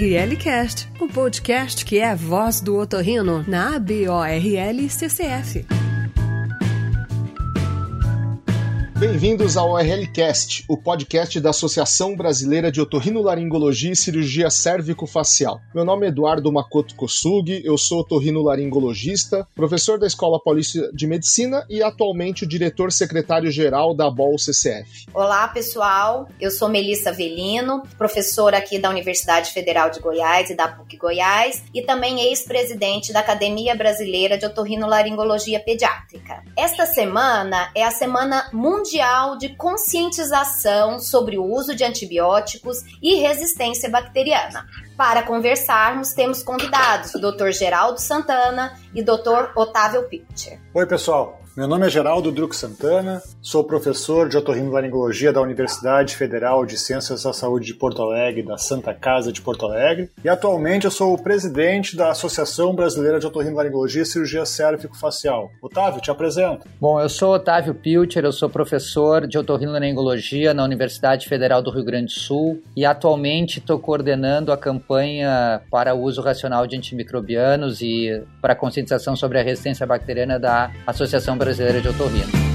ORL Cast, o podcast que é a voz do otorrino na ABORL CCF. Bem-vindos ao ORLcast, o podcast da Associação Brasileira de Otorrinolaringologia e Cirurgia Cérvico-Facial. Meu nome é Eduardo Makoto Kosugi, eu sou otorrinolaringologista, professor da Escola Paulista de Medicina e atualmente o diretor secretário-geral da BOL CCF. Olá, pessoal. Eu sou Melissa Velino, professora aqui da Universidade Federal de Goiás e da PUC Goiás e também ex-presidente da Academia Brasileira de Otorrinolaringologia Pediátrica. Esta semana é a Semana Mundial Mundial de Conscientização sobre o Uso de Antibióticos e Resistência Bacteriana. Para conversarmos, temos convidados o Dr. Geraldo Santana e Dr. Otávio Pitcher. Oi, pessoal. Meu nome é Geraldo Druck Santana, sou professor de otorrinolaringologia da Universidade Federal de Ciências da Saúde de Porto Alegre, da Santa Casa de Porto Alegre, e atualmente eu sou o presidente da Associação Brasileira de Otorrinolaringologia e Cirurgia Cérvico-Facial. Otávio, te apresento. Bom, eu sou Otávio Pilcher, eu sou professor de otorrinolaringologia na Universidade Federal do Rio Grande do Sul e atualmente estou coordenando a campanha para o uso racional de antimicrobianos e para conscientização sobre a resistência bacteriana da Associação Brasileira de Otorrino.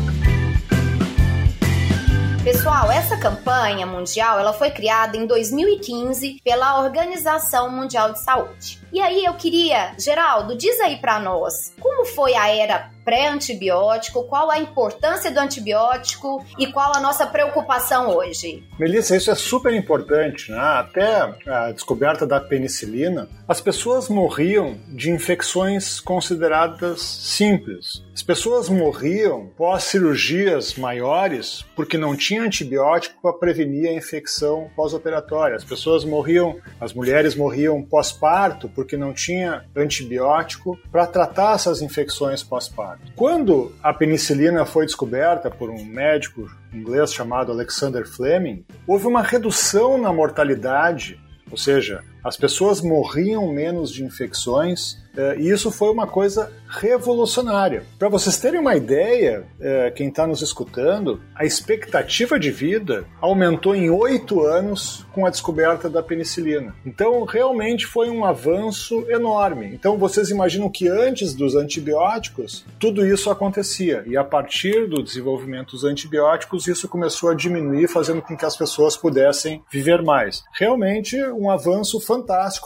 Pessoal, essa campanha mundial ela foi criada em 2015 pela Organização Mundial de Saúde. E aí eu queria, Geraldo, diz aí para nós, como foi a era pré-antibiótico, qual a importância do antibiótico e qual a nossa preocupação hoje? Melissa, isso é super importante. Né? Até a descoberta da penicilina, as pessoas morriam de infecções consideradas simples. As pessoas morriam pós cirurgias maiores porque não tinha antibiótico para prevenir a infecção pós-operatória. As pessoas morriam, as mulheres morriam pós-parto porque não tinha antibiótico para tratar essas infecções pós-parto. Quando a penicilina foi descoberta por um médico inglês chamado Alexander Fleming, houve uma redução na mortalidade, ou seja, as pessoas morriam menos de infecções é, e isso foi uma coisa revolucionária. Para vocês terem uma ideia, é, quem está nos escutando, a expectativa de vida aumentou em oito anos com a descoberta da penicilina. Então, realmente foi um avanço enorme. Então, vocês imaginam que antes dos antibióticos, tudo isso acontecia. E a partir do desenvolvimento dos antibióticos, isso começou a diminuir, fazendo com que as pessoas pudessem viver mais. Realmente, um avanço fantástico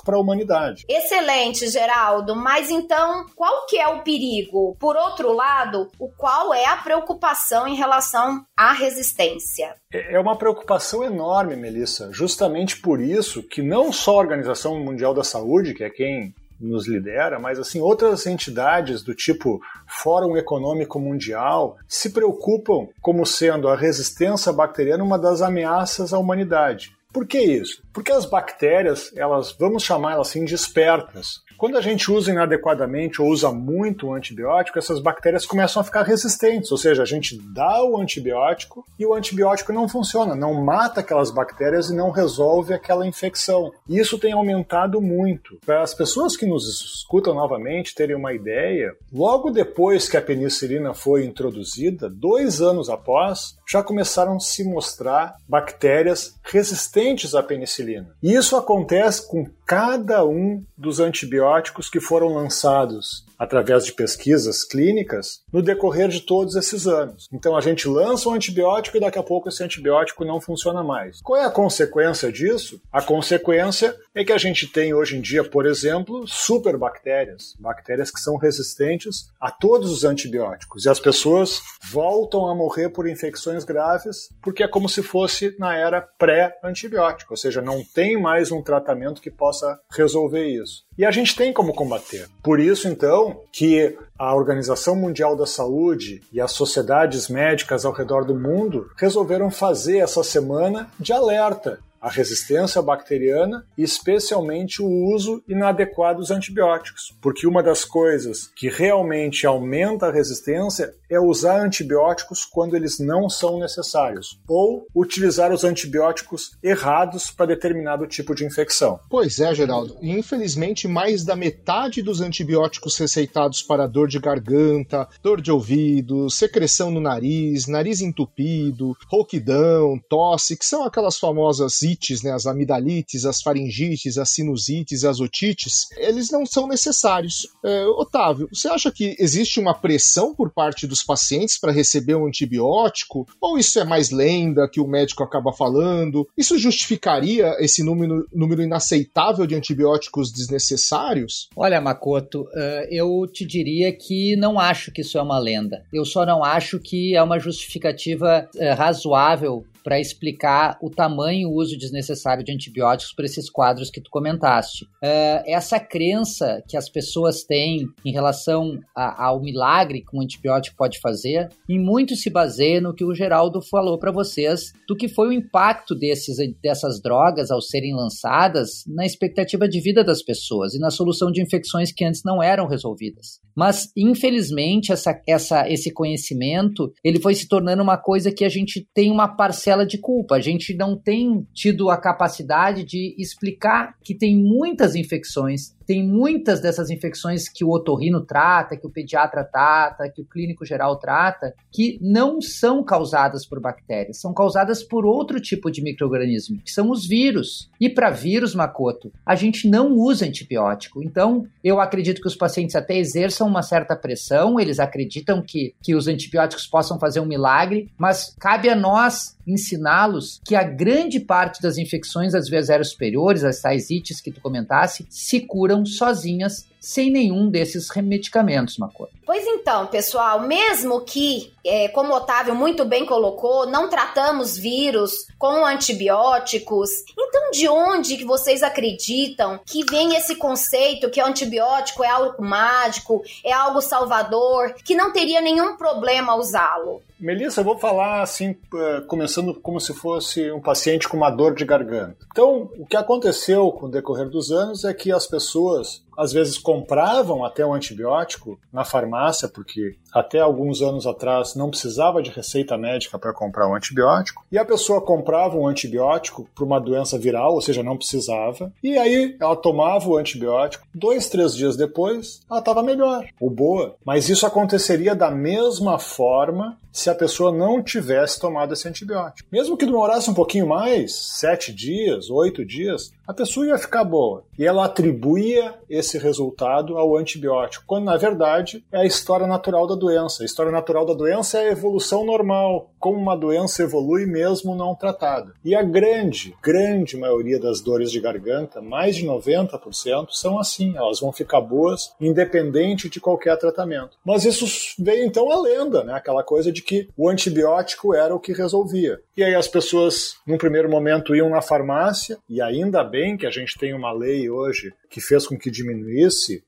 para a humanidade. Excelente, Geraldo. Mas então, qual que é o perigo? Por outro lado, o qual é a preocupação em relação à resistência? É, é uma preocupação enorme, Melissa. Justamente por isso que não só a Organização Mundial da Saúde, que é quem nos lidera, mas assim outras entidades do tipo Fórum Econômico Mundial se preocupam como sendo a resistência bacteriana uma das ameaças à humanidade. Por que isso? Porque as bactérias, elas, vamos chamar elas assim de espertas. Quando a gente usa inadequadamente ou usa muito o antibiótico, essas bactérias começam a ficar resistentes, ou seja, a gente dá o antibiótico e o antibiótico não funciona, não mata aquelas bactérias e não resolve aquela infecção. Isso tem aumentado muito. Para as pessoas que nos escutam novamente terem uma ideia, logo depois que a penicilina foi introduzida, dois anos após, já começaram a se mostrar bactérias resistentes à penicilina. E isso acontece com cada um dos antibióticos que foram lançados através de pesquisas clínicas no decorrer de todos esses anos. Então a gente lança um antibiótico e daqui a pouco esse antibiótico não funciona mais. Qual é a consequência disso? A consequência é que a gente tem hoje em dia, por exemplo, superbactérias, bactérias que são resistentes a todos os antibióticos e as pessoas voltam a morrer por infecções graves porque é como se fosse na era pré-antibiótico, ou seja, não tem mais um tratamento que possa resolver isso. E a gente tem como combater. Por isso, então, que a Organização Mundial da Saúde e as sociedades médicas ao redor do mundo resolveram fazer essa semana de alerta a resistência bacteriana e especialmente o uso inadequado dos antibióticos, porque uma das coisas que realmente aumenta a resistência é usar antibióticos quando eles não são necessários ou utilizar os antibióticos errados para determinado tipo de infecção. Pois é, Geraldo. Infelizmente mais da metade dos antibióticos receitados para dor de garganta, dor de ouvido, secreção no nariz, nariz entupido, rouquidão, tosse, que são aquelas famosas ites, né, as amidalites, as faringites, as sinusites, as otites, eles não são necessários. É, Otávio, você acha que existe uma pressão por parte dos pacientes para receber um antibiótico? Ou isso é mais lenda que o médico acaba falando? Isso justificaria esse número, número inaceitável de antibióticos desnecessários? Olha, Makoto, uh, eu te diria que não acho que isso é uma lenda. Eu só não acho que é uma justificativa uh, razoável para explicar o tamanho e o uso desnecessário de antibióticos para esses quadros que tu comentaste. Uh, essa crença que as pessoas têm em relação a, ao milagre que um antibiótico pode fazer, em muito se baseia no que o Geraldo falou para vocês do que foi o impacto desses, dessas drogas ao serem lançadas na expectativa de vida das pessoas e na solução de infecções que antes não eram resolvidas. Mas, infelizmente, essa, essa, esse conhecimento ele foi se tornando uma coisa que a gente tem uma parcela parcela de culpa. A gente não tem tido a capacidade de explicar que tem muitas infecções tem muitas dessas infecções que o otorrino trata, que o pediatra trata, que o clínico geral trata, que não são causadas por bactérias, são causadas por outro tipo de microorganismo, que são os vírus. E para vírus, Makoto, a gente não usa antibiótico. Então, eu acredito que os pacientes até exerçam uma certa pressão, eles acreditam que, que os antibióticos possam fazer um milagre, mas cabe a nós ensiná-los que a grande parte das infecções das vias aéreas superiores, as tais ites que tu comentasse, se curam sozinhas sem nenhum desses medicamentos, Macoy. Pois então, pessoal, mesmo que, é, como o Otávio muito bem colocou, não tratamos vírus com antibióticos, então de onde que vocês acreditam que vem esse conceito que o antibiótico é algo mágico, é algo salvador, que não teria nenhum problema usá-lo? Melissa, eu vou falar assim, é, começando como se fosse um paciente com uma dor de garganta. Então, o que aconteceu com o decorrer dos anos é que as pessoas às vezes compravam até o antibiótico na farmácia, porque até alguns anos atrás não precisava de receita médica para comprar um antibiótico, e a pessoa comprava um antibiótico para uma doença viral, ou seja, não precisava, e aí ela tomava o antibiótico, dois, três dias depois, ela estava melhor, ou boa. Mas isso aconteceria da mesma forma se a pessoa não tivesse tomado esse antibiótico. Mesmo que demorasse um pouquinho mais, sete dias, oito dias, a pessoa ia ficar boa. E ela atribuía esse resultado ao antibiótico, quando na verdade é a história natural da doença. A história natural da doença é a evolução normal, como uma doença evolui mesmo não tratada. E a grande, grande maioria das dores de garganta, mais de 90%, são assim, elas vão ficar boas independente de qualquer tratamento. Mas isso veio então a lenda, né? Aquela coisa de que o antibiótico era o que resolvia. E aí as pessoas, num primeiro momento, iam na farmácia, e ainda bem que a gente tem uma lei hoje que fez com que diminuísse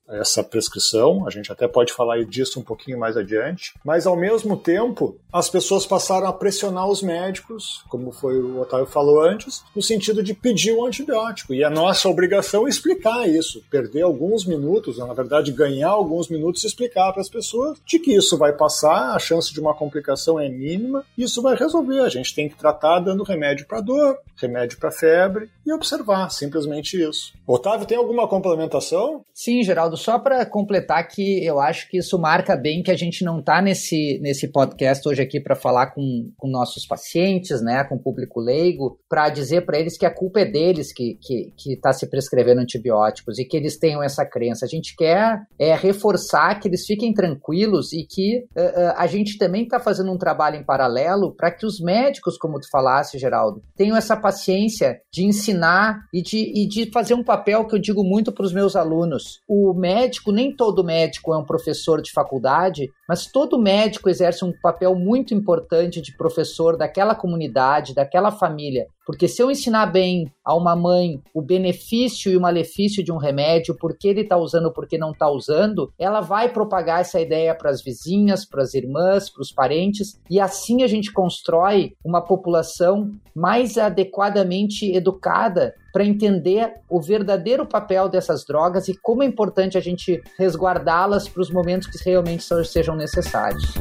essa prescrição, a gente até pode falar disso um pouquinho mais adiante, mas ao mesmo tempo as pessoas passaram a pressionar os médicos, como foi o Otávio falou antes, no sentido de pedir um antibiótico. E a nossa obrigação é explicar isso, perder alguns minutos, na verdade ganhar alguns minutos e explicar para as pessoas de que isso vai passar, a chance de uma complicação é mínima, isso vai resolver. A gente tem que tratar dando remédio para dor, remédio para febre e observar, simplesmente isso. Otávio, tem alguma complementação? Sim, Geraldo, só para completar que eu acho que isso marca bem que a gente não está nesse, nesse podcast hoje aqui para falar com, com nossos pacientes, né, com o público leigo, para dizer para eles que a culpa é deles que está que, que tá se prescrevendo antibióticos e que eles tenham essa crença. A gente quer é, reforçar que eles fiquem tranquilos e que uh, uh, a gente também está fazendo um trabalho em paralelo para que os médicos, como tu falasse, Geraldo, tenham essa paciência de ensinar e de, e de fazer um papel que eu digo muito para os meus alunos. O médico, nem todo médico é um professor de faculdade, mas todo médico exerce um papel muito importante de professor daquela comunidade, daquela família. Porque se eu ensinar bem a uma mãe o benefício e o malefício de um remédio, por que ele está usando, por que não está usando, ela vai propagar essa ideia para as vizinhas, para as irmãs, para os parentes, e assim a gente constrói uma população mais adequadamente educada para entender o verdadeiro papel dessas drogas e como é importante a gente resguardá-las para os momentos que realmente sejam necessários.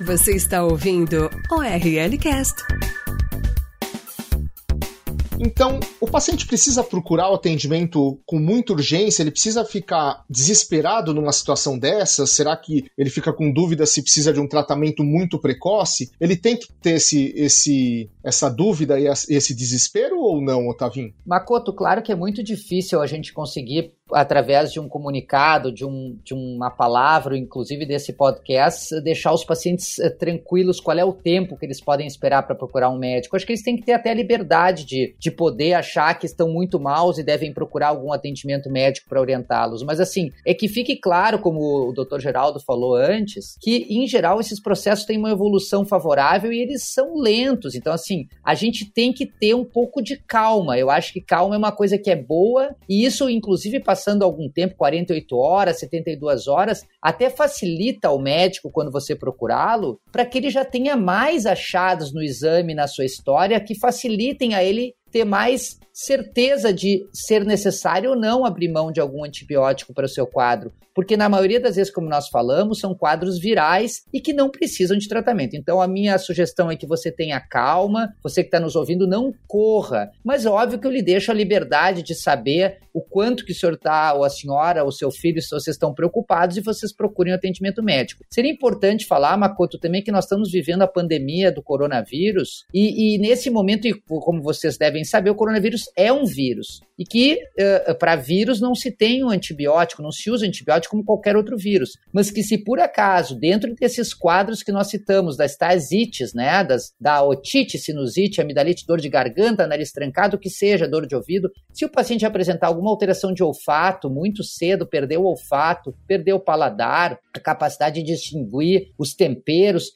Você está ouvindo o. Então, o paciente precisa procurar o atendimento com muita urgência? Ele precisa ficar desesperado numa situação dessa? Será que ele fica com dúvida se precisa de um tratamento muito precoce? Ele tem que ter esse, esse, essa dúvida e esse desespero ou não, Otavinho? Makoto, claro que é muito difícil a gente conseguir através de um comunicado, de, um, de uma palavra, inclusive desse podcast, deixar os pacientes uh, tranquilos qual é o tempo que eles podem esperar para procurar um médico. Acho que eles têm que ter até a liberdade de, de poder achar que estão muito maus e devem procurar algum atendimento médico para orientá-los. Mas assim, é que fique claro, como o Dr. Geraldo falou antes, que em geral esses processos têm uma evolução favorável e eles são lentos. Então, assim, a gente tem que ter um pouco de calma. Eu acho que calma é uma coisa que é boa e isso, inclusive, passando algum tempo 48 horas, 72 horas até facilita ao médico, quando você procurá-lo, para que ele já tenha mais achados no exame, na sua história, que facilitem a ele ter mais certeza de ser necessário ou não abrir mão de algum antibiótico para o seu quadro, porque na maioria das vezes, como nós falamos, são quadros virais e que não precisam de tratamento. Então, a minha sugestão é que você tenha calma, você que está nos ouvindo, não corra, mas óbvio que eu lhe deixo a liberdade de saber o quanto que o senhor está, ou a senhora, ou seu filho, se vocês estão preocupados e vocês procurem atendimento médico. Seria importante falar, Makoto, também que nós estamos vivendo a pandemia do coronavírus e, e nesse momento, e como vocês devem saber, o coronavírus é um vírus. E que uh, para vírus não se tem um antibiótico, não se usa antibiótico como qualquer outro vírus, mas que se por acaso, dentro desses quadros que nós citamos, das tais ites, né, das, da otite, sinusite, amidalite, dor de garganta, nariz trancado, que seja, dor de ouvido, se o paciente apresentar alguma alteração de olfato muito cedo, perdeu o olfato, perdeu o paladar, a capacidade de distinguir os temperos,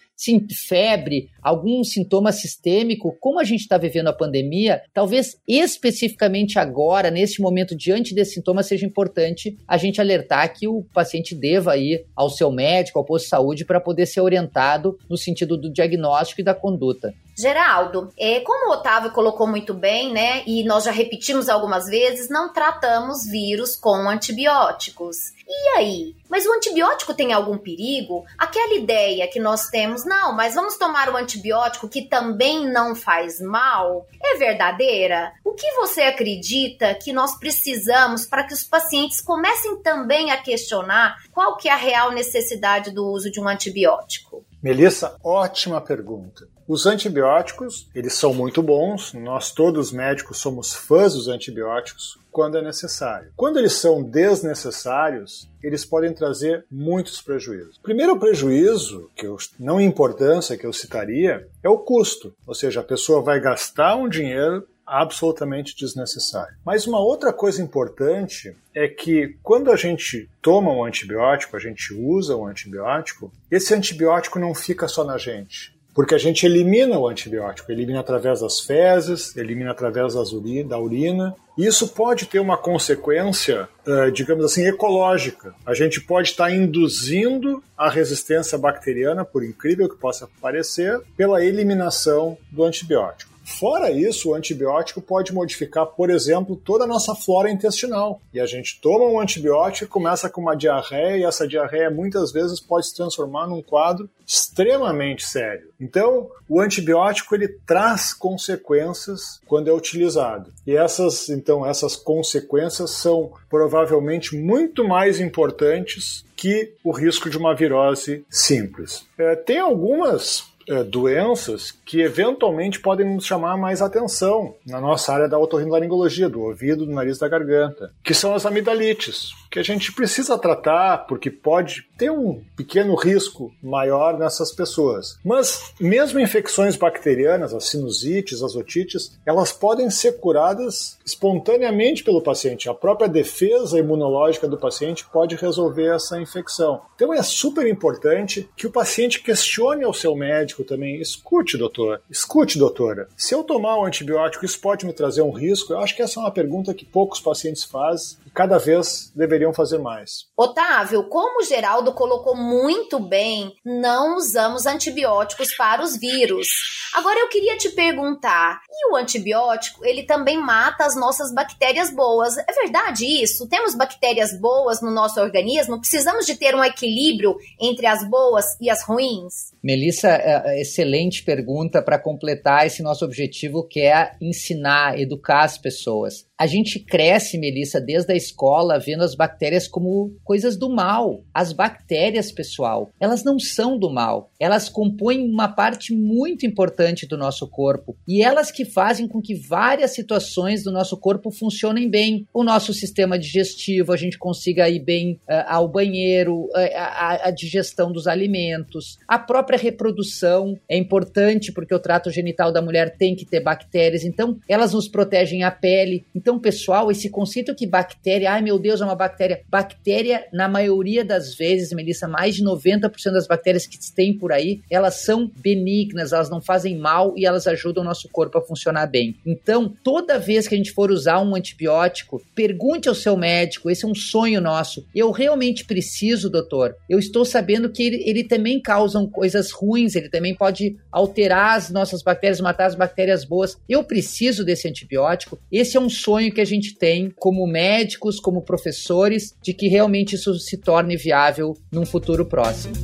febre, algum sintoma sistêmico, como a gente está vivendo a pandemia, talvez especificamente agora, nesse momento, diante desse sintoma, seja importante a gente alertar que o paciente deva ir ao seu médico, ao posto de saúde, para poder ser orientado no sentido do diagnóstico e da conduta. Geraldo, é, como o Otávio colocou muito bem, né, e nós já repetimos algumas vezes, não tratamos vírus com antibióticos. E aí? Mas o antibiótico tem algum perigo? Aquela ideia que nós temos, não, mas vamos tomar o um antibiótico que também não faz mal, é verdadeira? O que você acredita que nós precisamos para que os pacientes comecem também a questionar qual que é a real necessidade do uso de um antibiótico? Melissa, ótima pergunta. Os antibióticos, eles são muito bons, nós todos médicos somos fãs dos antibióticos quando é necessário. Quando eles são desnecessários, eles podem trazer muitos prejuízos. Primeiro prejuízo, que eu, não importância que eu citaria, é o custo. Ou seja, a pessoa vai gastar um dinheiro absolutamente desnecessário. Mas uma outra coisa importante é que quando a gente toma um antibiótico, a gente usa um antibiótico, esse antibiótico não fica só na gente. Porque a gente elimina o antibiótico, elimina através das fezes, elimina através das uri da urina. Isso pode ter uma consequência, uh, digamos assim, ecológica. A gente pode estar induzindo a resistência bacteriana, por incrível que possa parecer, pela eliminação do antibiótico. Fora isso, o antibiótico pode modificar, por exemplo, toda a nossa flora intestinal. E a gente toma um antibiótico começa com uma diarreia, e essa diarreia muitas vezes pode se transformar num quadro extremamente sério. Então, o antibiótico ele traz consequências quando é utilizado. E essas, então, essas consequências são provavelmente muito mais importantes que o risco de uma virose simples. É, tem algumas doenças que eventualmente podem nos chamar mais atenção na nossa área da otorrinolaringologia, do ouvido, do nariz, da garganta, que são as amidalites, que a gente precisa tratar porque pode ter um pequeno risco maior nessas pessoas. Mas mesmo infecções bacterianas, as sinusites, as otites, elas podem ser curadas espontaneamente pelo paciente. A própria defesa imunológica do paciente pode resolver essa infecção. Então é super importante que o paciente questione ao seu médico também, escute, doutor, escute, doutora, se eu tomar um antibiótico, isso pode me trazer um risco? Eu acho que essa é uma pergunta que poucos pacientes fazem e cada vez deveriam fazer mais. Otávio, como o Geraldo colocou muito bem, não usamos antibióticos para os vírus. Agora eu queria te perguntar, e o antibiótico, ele também mata as nossas bactérias boas. É verdade isso? Temos bactérias boas no nosso organismo? Precisamos de ter um equilíbrio entre as boas e as ruins? Melissa, é, uma excelente pergunta para completar esse nosso objetivo, que é ensinar, educar as pessoas. A gente cresce, Melissa, desde a escola, vendo as bactérias como coisas do mal. As bactérias, pessoal, elas não são do mal. Elas compõem uma parte muito importante do nosso corpo e elas que fazem com que várias situações do nosso corpo funcionem bem. O nosso sistema digestivo, a gente consiga ir bem uh, ao banheiro, uh, a, a digestão dos alimentos, a própria reprodução é importante porque o trato genital da mulher tem que ter bactérias, então elas nos protegem a pele. Então pessoal, esse conceito que bactéria, ai meu Deus, é uma bactéria. Bactéria, na maioria das vezes, Melissa, mais de 90% das bactérias que tem por aí, elas são benignas, elas não fazem mal e elas ajudam o nosso corpo a funcionar bem. Então, toda vez que a gente for usar um antibiótico, pergunte ao seu médico, esse é um sonho nosso. Eu realmente preciso, doutor? Eu estou sabendo que ele, ele também causa coisas ruins, ele também pode alterar as nossas bactérias, matar as bactérias boas. Eu preciso desse antibiótico? Esse é um sonho sonho que a gente tem como médicos, como professores, de que realmente isso se torne viável num futuro próximo.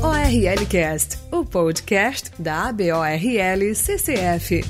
ORLcast, o podcast da ABORL CCF.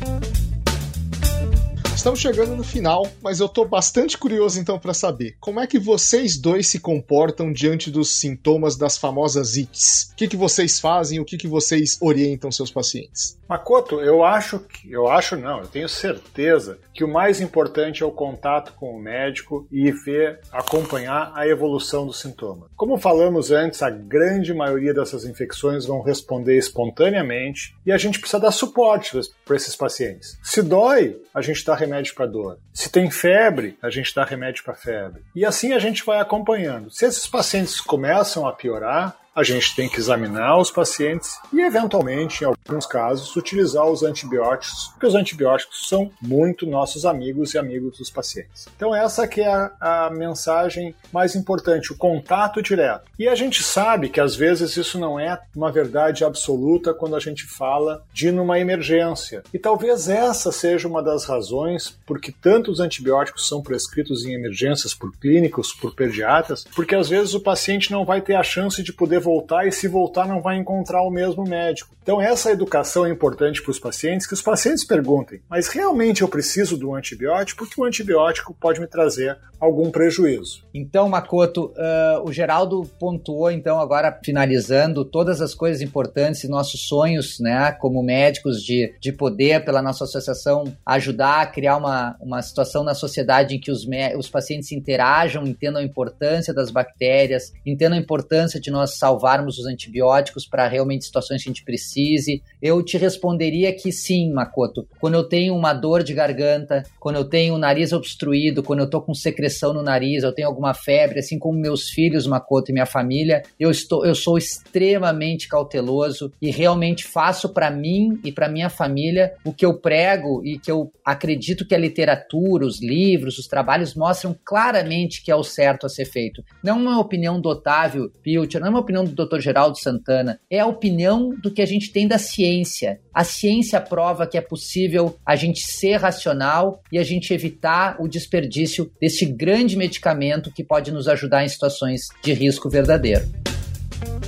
Estamos chegando no final, mas eu estou bastante curioso então para saber como é que vocês dois se comportam diante dos sintomas das famosas ITs. O que, que vocês fazem, o que, que vocês orientam seus pacientes? Makoto, eu acho que. Eu acho não, eu tenho certeza que o mais importante é o contato com o médico e ver, acompanhar a evolução do sintoma. Como falamos antes, a grande maioria dessas infecções vão responder espontaneamente e a gente precisa dar suporte para esses pacientes. Se dói, a gente dá remédio para dor. Se tem febre, a gente dá remédio para febre. E assim a gente vai acompanhando. Se esses pacientes começam a piorar, a gente tem que examinar os pacientes e, eventualmente, em alguns casos, utilizar os antibióticos, porque os antibióticos são muito nossos amigos e amigos dos pacientes. Então, essa que é a, a mensagem mais importante, o contato direto. E a gente sabe que, às vezes, isso não é uma verdade absoluta quando a gente fala de numa emergência. E talvez essa seja uma das razões porque tantos antibióticos são prescritos em emergências por clínicos, por pediatras, porque às vezes o paciente não vai ter a chance de poder voltar e se voltar não vai encontrar o mesmo médico. Então essa educação é importante para os pacientes, que os pacientes perguntem, mas realmente eu preciso do antibiótico? Porque o antibiótico pode me trazer algum prejuízo. Então, Makoto, uh, o Geraldo pontuou, então, agora finalizando, todas as coisas importantes e nossos sonhos, né, como médicos, de, de poder, pela nossa associação, ajudar a criar uma, uma situação na sociedade em que os, os pacientes interajam, entendam a importância das bactérias, entendam a importância de nós salvarmos os antibióticos para realmente situações que a gente precise. Eu te responderia que sim, Makoto. Quando eu tenho uma dor de garganta, quando eu tenho o nariz obstruído, quando eu estou com secreção secreção no nariz, eu tenho alguma febre, assim como meus filhos, Makoto e minha família, eu estou, eu sou extremamente cauteloso e realmente faço para mim e para minha família o que eu prego e que eu acredito que a literatura, os livros, os trabalhos mostram claramente que é o certo a ser feito. Não é uma opinião do Otávio Pilcher, não é uma opinião do Dr. Geraldo Santana, é a opinião do que a gente tem da ciência. A ciência prova que é possível a gente ser racional e a gente evitar o desperdício desse grande medicamento que pode nos ajudar em situações de risco verdadeiro.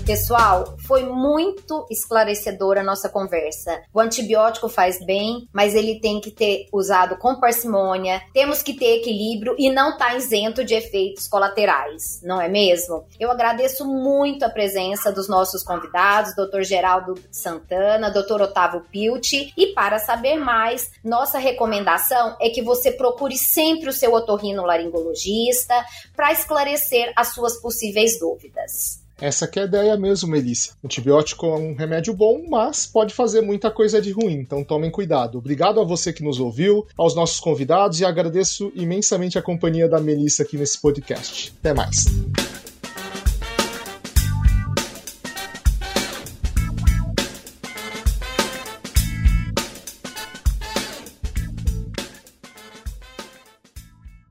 Pessoal, foi muito esclarecedora a nossa conversa. O antibiótico faz bem, mas ele tem que ter usado com parcimônia. Temos que ter equilíbrio e não tá isento de efeitos colaterais, não é mesmo? Eu agradeço muito a presença dos nossos convidados, Dr. Geraldo Santana, Dr. Otávio Pilti. E para saber mais, nossa recomendação é que você procure sempre o seu otorrinolaringologista para esclarecer as suas possíveis dúvidas. Essa que é a ideia mesmo, Melissa. Antibiótico é um remédio bom, mas pode fazer muita coisa de ruim, então tomem cuidado. Obrigado a você que nos ouviu, aos nossos convidados e agradeço imensamente a companhia da Melissa aqui nesse podcast. Até mais.